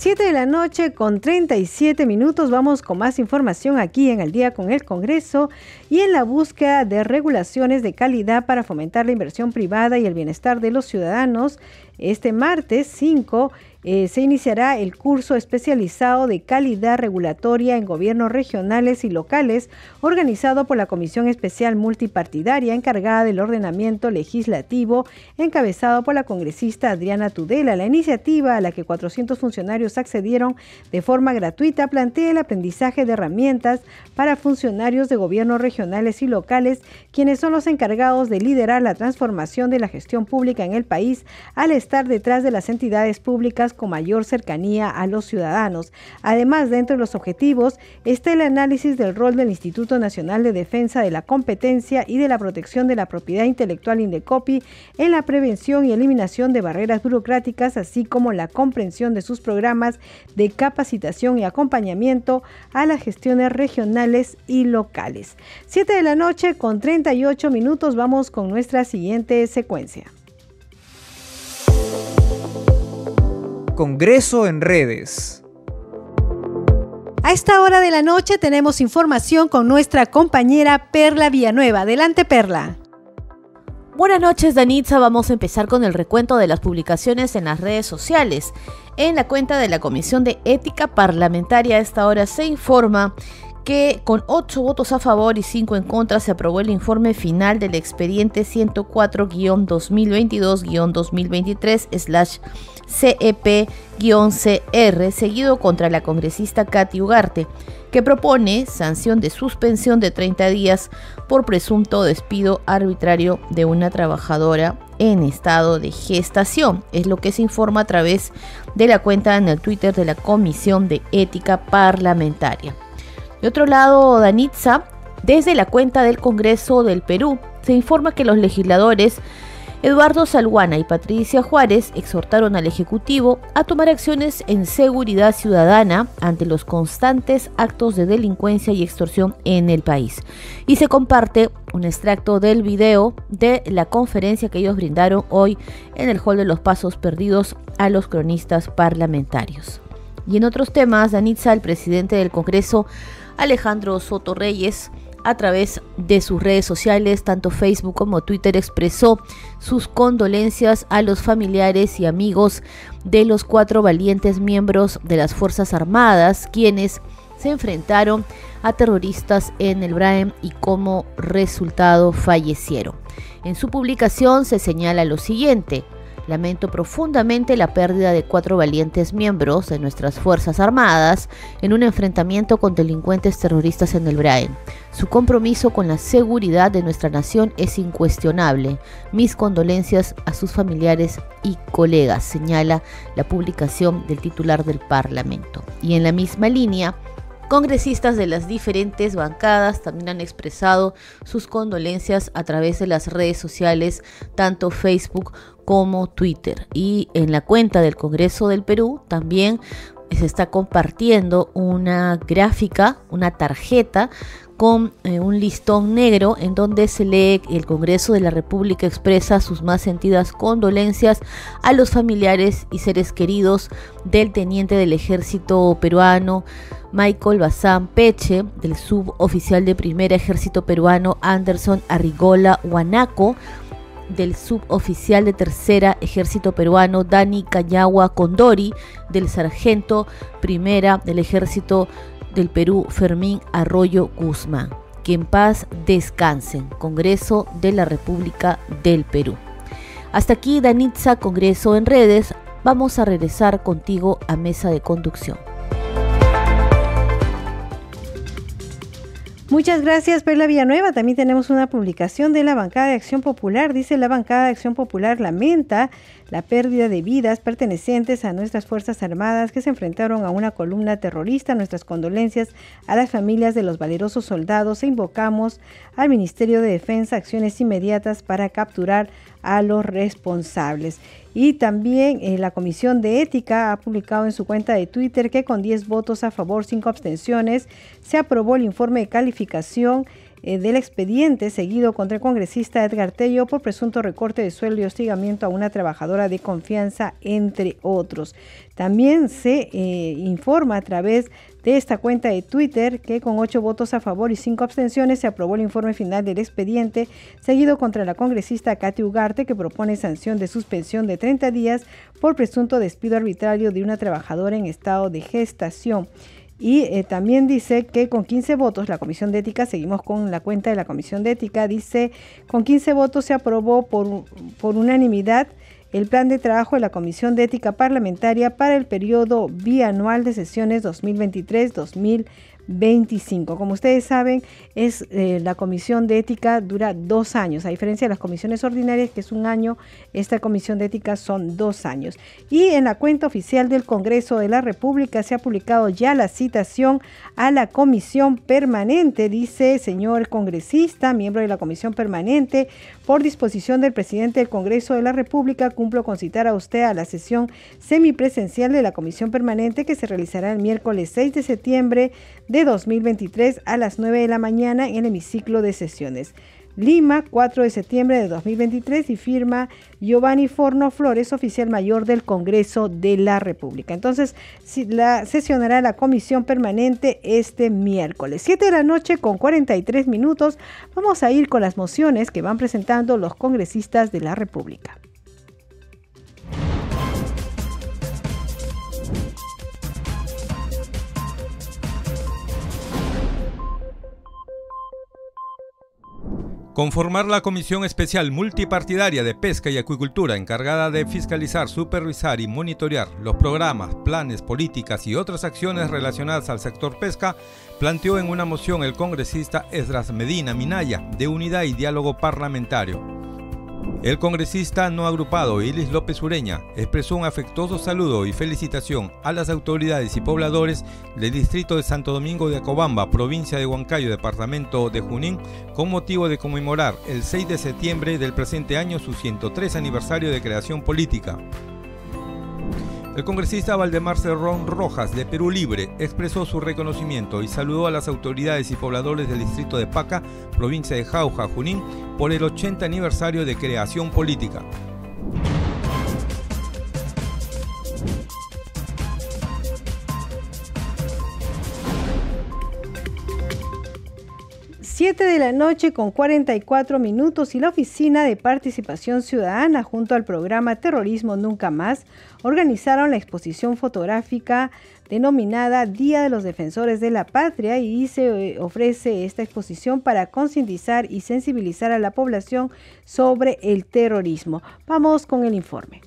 7 de la noche con 37 minutos vamos con más información aquí en el día con el Congreso y en la búsqueda de regulaciones de calidad para fomentar la inversión privada y el bienestar de los ciudadanos. Este martes 5 eh, se iniciará el curso especializado de calidad regulatoria en gobiernos regionales y locales, organizado por la Comisión Especial Multipartidaria encargada del ordenamiento legislativo, encabezado por la congresista Adriana Tudela. La iniciativa, a la que 400 funcionarios accedieron de forma gratuita, plantea el aprendizaje de herramientas para funcionarios de gobiernos regionales y locales, quienes son los encargados de liderar la transformación de la gestión pública en el país al estar detrás de las entidades públicas con mayor cercanía a los ciudadanos. Además, dentro de los objetivos está el análisis del rol del Instituto Nacional de Defensa de la Competencia y de la Protección de la Propiedad Intelectual Indecopi en la prevención y eliminación de barreras burocráticas, así como la comprensión de sus programas de capacitación y acompañamiento a las gestiones regionales y locales. 7 de la noche con 38 minutos vamos con nuestra siguiente secuencia. Congreso en redes. A esta hora de la noche tenemos información con nuestra compañera Perla Villanueva. Adelante, Perla. Buenas noches, Danitza. Vamos a empezar con el recuento de las publicaciones en las redes sociales. En la cuenta de la Comisión de Ética Parlamentaria a esta hora se informa que con 8 votos a favor y 5 en contra se aprobó el informe final del expediente 104-2022-2023-CEP-CR seguido contra la congresista Katy Ugarte, que propone sanción de suspensión de 30 días por presunto despido arbitrario de una trabajadora en estado de gestación. Es lo que se informa a través de la cuenta en el Twitter de la Comisión de Ética Parlamentaria. De otro lado, Danitza, desde la cuenta del Congreso del Perú, se informa que los legisladores Eduardo Salguana y Patricia Juárez exhortaron al Ejecutivo a tomar acciones en seguridad ciudadana ante los constantes actos de delincuencia y extorsión en el país. Y se comparte un extracto del video de la conferencia que ellos brindaron hoy en el Hall de los Pasos Perdidos a los cronistas parlamentarios. Y en otros temas, Danitza, el presidente del Congreso, Alejandro Soto Reyes, a través de sus redes sociales, tanto Facebook como Twitter, expresó sus condolencias a los familiares y amigos de los cuatro valientes miembros de las Fuerzas Armadas, quienes se enfrentaron a terroristas en el Braem y como resultado fallecieron. En su publicación se señala lo siguiente, Lamento profundamente la pérdida de cuatro valientes miembros de nuestras Fuerzas Armadas en un enfrentamiento con delincuentes terroristas en el Braen. Su compromiso con la seguridad de nuestra nación es incuestionable. Mis condolencias a sus familiares y colegas, señala la publicación del titular del Parlamento. Y en la misma línea, Congresistas de las diferentes bancadas también han expresado sus condolencias a través de las redes sociales, tanto Facebook como Twitter. Y en la cuenta del Congreso del Perú también se está compartiendo una gráfica, una tarjeta con eh, un listón negro en donde se lee el Congreso de la República expresa sus más sentidas condolencias a los familiares y seres queridos del teniente del ejército peruano Michael Bazán Peche, del suboficial de primer ejército peruano Anderson Arrigola Huanaco, del suboficial de tercera ejército peruano Dani Cañagua Condori, del sargento primera del ejército del Perú Fermín Arroyo Guzmán. Que en paz descansen. Congreso de la República del Perú. Hasta aquí Danitza, Congreso en redes. Vamos a regresar contigo a mesa de conducción. Muchas gracias, Perla Villanueva. También tenemos una publicación de la Bancada de Acción Popular. Dice la Bancada de Acción Popular lamenta la pérdida de vidas pertenecientes a nuestras Fuerzas Armadas que se enfrentaron a una columna terrorista. Nuestras condolencias a las familias de los valerosos soldados e invocamos al Ministerio de Defensa acciones inmediatas para capturar a los responsables. Y también eh, la Comisión de Ética ha publicado en su cuenta de Twitter que con 10 votos a favor, 5 abstenciones, se aprobó el informe de calificación eh, del expediente seguido contra el congresista Edgar Tello por presunto recorte de sueldo y hostigamiento a una trabajadora de confianza, entre otros. También se eh, informa a través de esta cuenta de Twitter que con ocho votos a favor y cinco abstenciones se aprobó el informe final del expediente seguido contra la congresista Katy Ugarte que propone sanción de suspensión de 30 días por presunto despido arbitrario de una trabajadora en estado de gestación. Y eh, también dice que con 15 votos, la Comisión de Ética, seguimos con la cuenta de la Comisión de Ética, dice, con 15 votos se aprobó por, por unanimidad el plan de trabajo de la Comisión de Ética Parlamentaria para el periodo bianual de sesiones 2023-2024. 25. Como ustedes saben, es eh, la comisión de ética dura dos años, a diferencia de las comisiones ordinarias, que es un año, esta comisión de ética son dos años. Y en la cuenta oficial del Congreso de la República se ha publicado ya la citación a la comisión permanente, dice señor congresista, miembro de la comisión permanente, por disposición del presidente del Congreso de la República, cumplo con citar a usted a la sesión semipresencial de la comisión permanente que se realizará el miércoles 6 de septiembre 2023 a las 9 de la mañana en el hemiciclo de sesiones. Lima, 4 de septiembre de 2023 y firma Giovanni Forno Flores, oficial mayor del Congreso de la República. Entonces, la sesionará la comisión permanente este miércoles. 7 de la noche con 43 minutos. Vamos a ir con las mociones que van presentando los congresistas de la República. Conformar la Comisión Especial Multipartidaria de Pesca y Acuicultura encargada de fiscalizar, supervisar y monitorear los programas, planes, políticas y otras acciones relacionadas al sector pesca, planteó en una moción el congresista Esdras Medina Minaya, de Unidad y Diálogo Parlamentario. El congresista no agrupado Ilis López Ureña expresó un afectuoso saludo y felicitación a las autoridades y pobladores del distrito de Santo Domingo de Acobamba, provincia de Huancayo, departamento de Junín, con motivo de conmemorar el 6 de septiembre del presente año su 103 aniversario de creación política. El congresista Valdemar Cerrón Rojas de Perú Libre expresó su reconocimiento y saludó a las autoridades y pobladores del distrito de Paca, provincia de Jauja, Junín, por el 80 aniversario de creación política. 7 de la noche con 44 minutos y la Oficina de Participación Ciudadana junto al programa Terrorismo Nunca Más organizaron la exposición fotográfica denominada Día de los Defensores de la Patria y se eh, ofrece esta exposición para concientizar y sensibilizar a la población sobre el terrorismo. Vamos con el informe.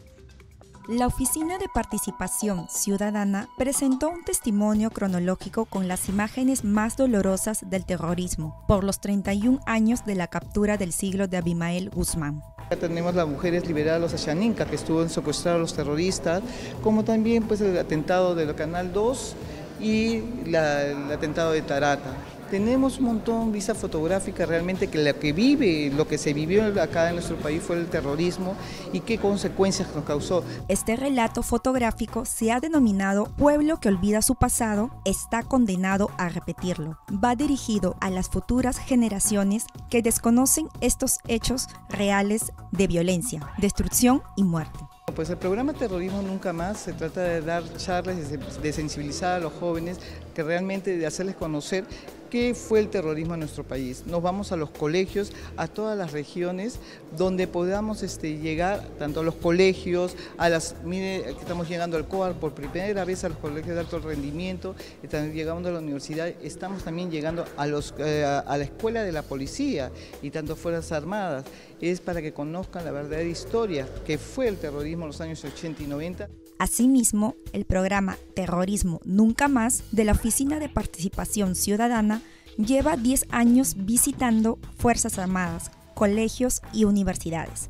La Oficina de Participación Ciudadana presentó un testimonio cronológico con las imágenes más dolorosas del terrorismo por los 31 años de la captura del siglo de Abimael Guzmán. Tenemos las mujeres liberadas a Yaninka, que secuestrar a los terroristas, como también pues, el atentado del Canal 2 y el atentado de Tarata. Tenemos un montón de visa fotográfica realmente que lo que vive, lo que se vivió acá en nuestro país fue el terrorismo y qué consecuencias nos causó. Este relato fotográfico se ha denominado Pueblo que olvida su pasado, está condenado a repetirlo. Va dirigido a las futuras generaciones que desconocen estos hechos reales de violencia, destrucción y muerte. Pues el programa Terrorismo Nunca Más se trata de dar charlas, de sensibilizar a los jóvenes, que realmente de hacerles conocer qué fue el terrorismo en nuestro país. Nos vamos a los colegios, a todas las regiones, donde podamos este, llegar, tanto a los colegios, a las, mire, estamos llegando al COAR por primera vez a los colegios de alto rendimiento, estamos llegando a la universidad, estamos también llegando a, eh, a la escuela de la policía y tanto Fuerzas Armadas. Es para que conozcan la verdadera historia que fue el terrorismo en los años 80 y 90. Asimismo, el programa Terrorismo Nunca Más de la Oficina de Participación Ciudadana lleva 10 años visitando Fuerzas Armadas, colegios y universidades,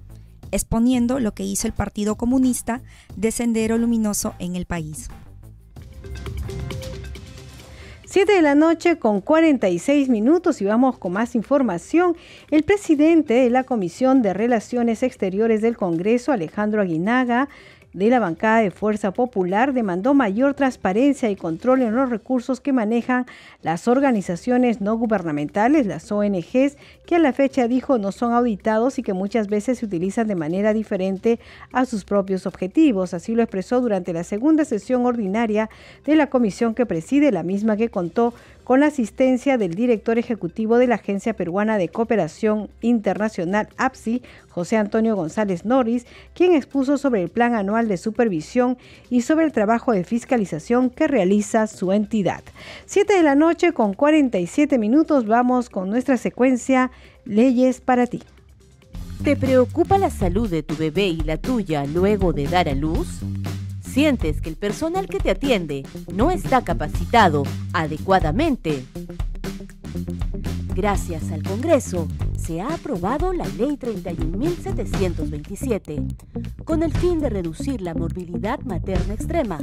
exponiendo lo que hizo el Partido Comunista de Sendero Luminoso en el país. 7 de la noche con 46 minutos y vamos con más información. El presidente de la Comisión de Relaciones Exteriores del Congreso, Alejandro Aguinaga, de la bancada de Fuerza Popular demandó mayor transparencia y control en los recursos que manejan las organizaciones no gubernamentales, las ONGs, que a la fecha dijo no son auditados y que muchas veces se utilizan de manera diferente a sus propios objetivos. Así lo expresó durante la segunda sesión ordinaria de la comisión que preside, la misma que contó con la asistencia del director ejecutivo de la Agencia Peruana de Cooperación Internacional, APSI, José Antonio González Norris, quien expuso sobre el plan anual de supervisión y sobre el trabajo de fiscalización que realiza su entidad. Siete de la noche con 47 minutos vamos con nuestra secuencia Leyes para ti. ¿Te preocupa la salud de tu bebé y la tuya luego de dar a luz? Sientes que el personal que te atiende no está capacitado adecuadamente. Gracias al Congreso, se ha aprobado la Ley 31.727, con el fin de reducir la morbilidad materna extrema,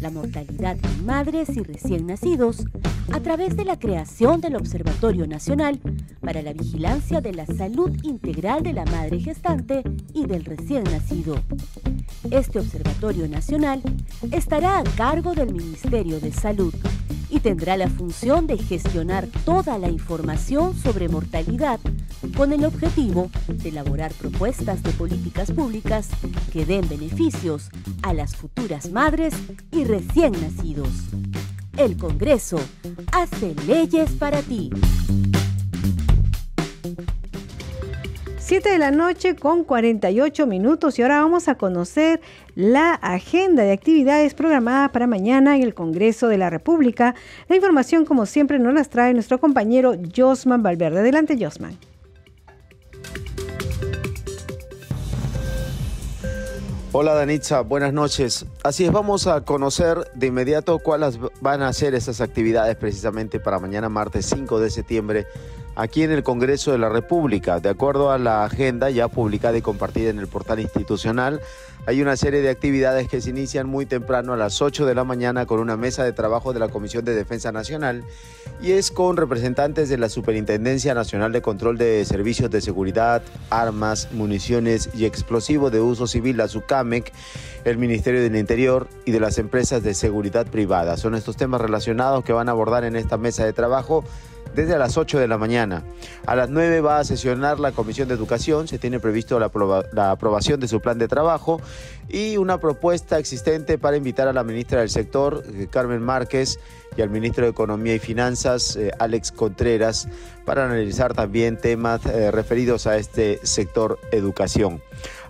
la mortalidad en madres y recién nacidos, a través de la creación del Observatorio Nacional para la Vigilancia de la Salud Integral de la Madre Gestante y del recién nacido. Este Observatorio Nacional estará a cargo del Ministerio de Salud y tendrá la función de gestionar toda la información sobre mortalidad con el objetivo de elaborar propuestas de políticas públicas que den beneficios a las futuras madres y recién nacidos. El Congreso hace leyes para ti. 7 de la noche con 48 minutos y ahora vamos a conocer la agenda de actividades programadas para mañana en el Congreso de la República. La información como siempre nos las trae nuestro compañero Josman Valverde. Adelante Josman. Hola Danitza, buenas noches. Así es, vamos a conocer de inmediato cuáles van a ser esas actividades precisamente para mañana martes 5 de septiembre aquí en el Congreso de la República. De acuerdo a la agenda ya publicada y compartida en el portal institucional, hay una serie de actividades que se inician muy temprano a las 8 de la mañana con una mesa de trabajo de la Comisión de Defensa Nacional y es con representantes de la Superintendencia Nacional de Control de Servicios de Seguridad, Armas, Municiones y Explosivos de Uso Civil, la SUCAMEC, el Ministerio del Interior y de las empresas de seguridad privada. Son estos temas relacionados que van a abordar en esta mesa de trabajo desde las 8 de la mañana. A las 9 va a sesionar la Comisión de Educación, se tiene previsto la, aprobación de su plan de trabajo y una propuesta existente para invitar a la ministra del sector, eh, Carmen Márquez, y al ministro de Economía y Finanzas, eh, Alex Contreras, para analizar también temas eh, referidos a este sector educación.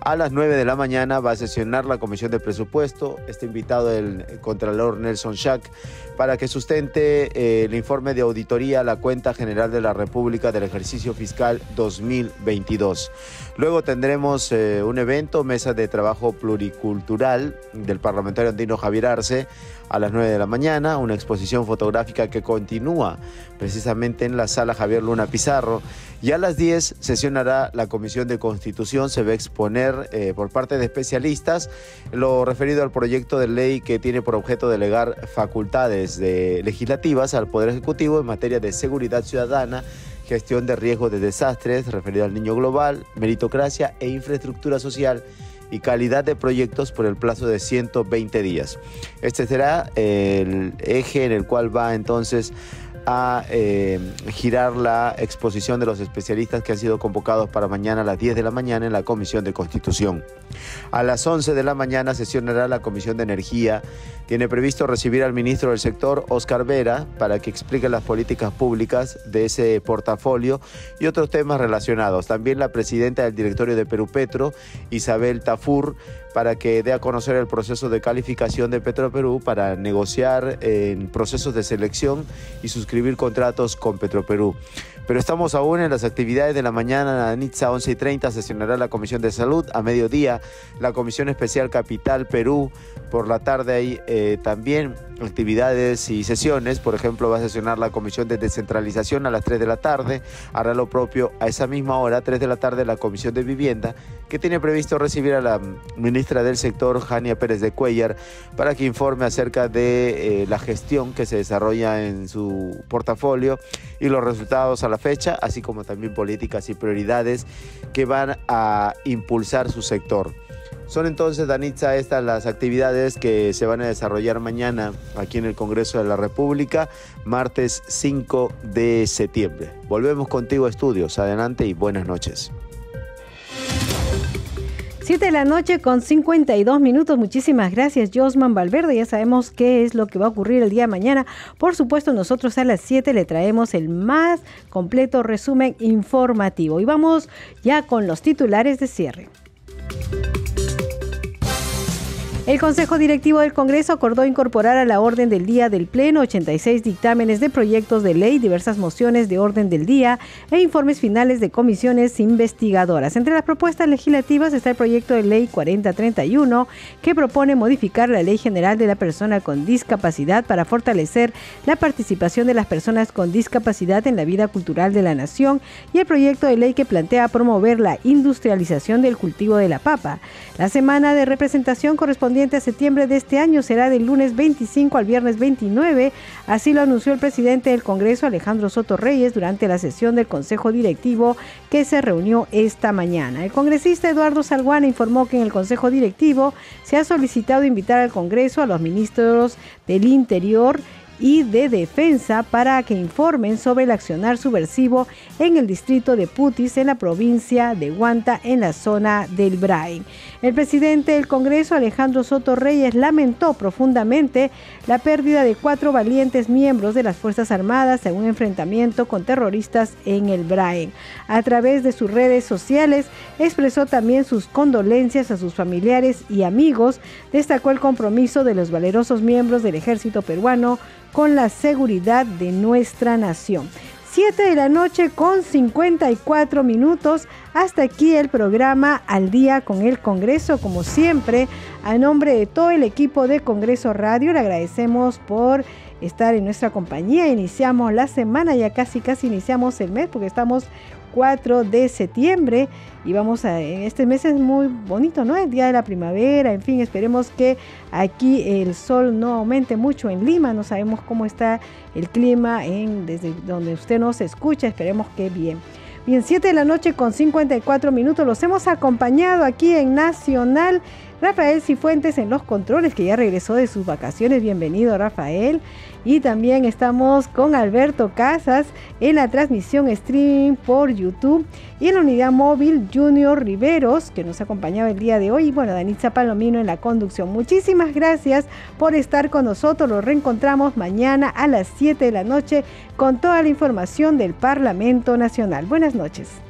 A las 9 de la mañana va a sesionar la Comisión de Presupuesto. Está invitado el Contralor Nelson Schack para que sustente el informe de auditoría a la cuenta general de la República del ejercicio fiscal 2022. Luego tendremos un evento, mesa de trabajo pluricultural del parlamentario andino Javier Arce a las 9 de la mañana, una exposición fotográfica que continúa precisamente en la sala Javier Luna Pizarro. Y a las 10 sesionará la Comisión de Constitución, se va a exponer eh, por parte de especialistas lo referido al proyecto de ley que tiene por objeto delegar facultades legislativas al Poder Ejecutivo en materia de seguridad ciudadana gestión de riesgos de desastres referido al niño global, meritocracia e infraestructura social y calidad de proyectos por el plazo de 120 días. Este será el eje en el cual va entonces a eh, girar la exposición de los especialistas que han sido convocados para mañana a las 10 de la mañana en la Comisión de Constitución. A las 11 de la mañana sesionará la Comisión de Energía. Tiene previsto recibir al ministro del sector, Oscar Vera, para que explique las políticas públicas de ese portafolio y otros temas relacionados. También la presidenta del directorio de Perú Petro, Isabel Tafur, para que dé a conocer el proceso de calificación de Petroperú para negociar en procesos de selección y suscribir contratos con Petroperú. Pero estamos aún en las actividades de la mañana. A NITSA 11 y 30 sesionará la Comisión de Salud. A mediodía, la Comisión Especial Capital Perú. Por la tarde hay eh, también actividades y sesiones. Por ejemplo, va a sesionar la Comisión de Descentralización a las 3 de la tarde. Hará lo propio a esa misma hora, 3 de la tarde, la Comisión de Vivienda, que tiene previsto recibir a la ministra del sector, Jania Pérez de Cuellar, para que informe acerca de eh, la gestión que se desarrolla en su portafolio y los resultados a la fecha, así como también políticas y prioridades que van a impulsar su sector. Son entonces, Danitza, estas las actividades que se van a desarrollar mañana aquí en el Congreso de la República, martes 5 de septiembre. Volvemos contigo a estudios. Adelante y buenas noches. 7 de la noche con 52 minutos. Muchísimas gracias, Josman Valverde. Ya sabemos qué es lo que va a ocurrir el día de mañana. Por supuesto, nosotros a las 7 le traemos el más completo resumen informativo. Y vamos ya con los titulares de cierre. El Consejo Directivo del Congreso acordó incorporar a la orden del día del Pleno 86 dictámenes de proyectos de ley, diversas mociones de orden del día e informes finales de comisiones investigadoras. Entre las propuestas legislativas está el proyecto de ley 4031 que propone modificar la Ley General de la Persona con Discapacidad para fortalecer la participación de las personas con discapacidad en la vida cultural de la nación y el proyecto de ley que plantea promover la industrialización del cultivo de la papa. La semana de representación corresponde a septiembre de este año será del lunes 25 al viernes 29. Así lo anunció el presidente del Congreso, Alejandro Soto Reyes, durante la sesión del Consejo Directivo que se reunió esta mañana. El congresista Eduardo Salguana informó que en el Consejo Directivo se ha solicitado invitar al Congreso a los ministros del Interior y de Defensa para que informen sobre el accionar subversivo en el distrito de Putis, en la provincia de Huanta, en la zona del Brain. El presidente del Congreso, Alejandro Soto Reyes, lamentó profundamente la pérdida de cuatro valientes miembros de las Fuerzas Armadas en un enfrentamiento con terroristas en el Brain. A través de sus redes sociales expresó también sus condolencias a sus familiares y amigos, destacó el compromiso de los valerosos miembros del ejército peruano con la seguridad de nuestra nación. 7 de la noche con 54 minutos. Hasta aquí el programa Al día con el Congreso. Como siempre, a nombre de todo el equipo de Congreso Radio, le agradecemos por estar en nuestra compañía. Iniciamos la semana, ya casi casi iniciamos el mes porque estamos 4 de septiembre y vamos a, este mes es muy bonito, ¿no? El día de la primavera, en fin, esperemos que aquí el sol no aumente mucho en Lima, no sabemos cómo está el clima en, desde donde usted nos escucha, esperemos que bien. Bien, 7 de la noche con 54 minutos, los hemos acompañado aquí en Nacional. Rafael Cifuentes en los controles, que ya regresó de sus vacaciones. Bienvenido, Rafael. Y también estamos con Alberto Casas en la transmisión streaming por YouTube y en la unidad móvil Junior Riveros, que nos ha acompañado el día de hoy. Y bueno, Danitza Palomino en la conducción. Muchísimas gracias por estar con nosotros. Los reencontramos mañana a las 7 de la noche con toda la información del Parlamento Nacional. Buenas noches.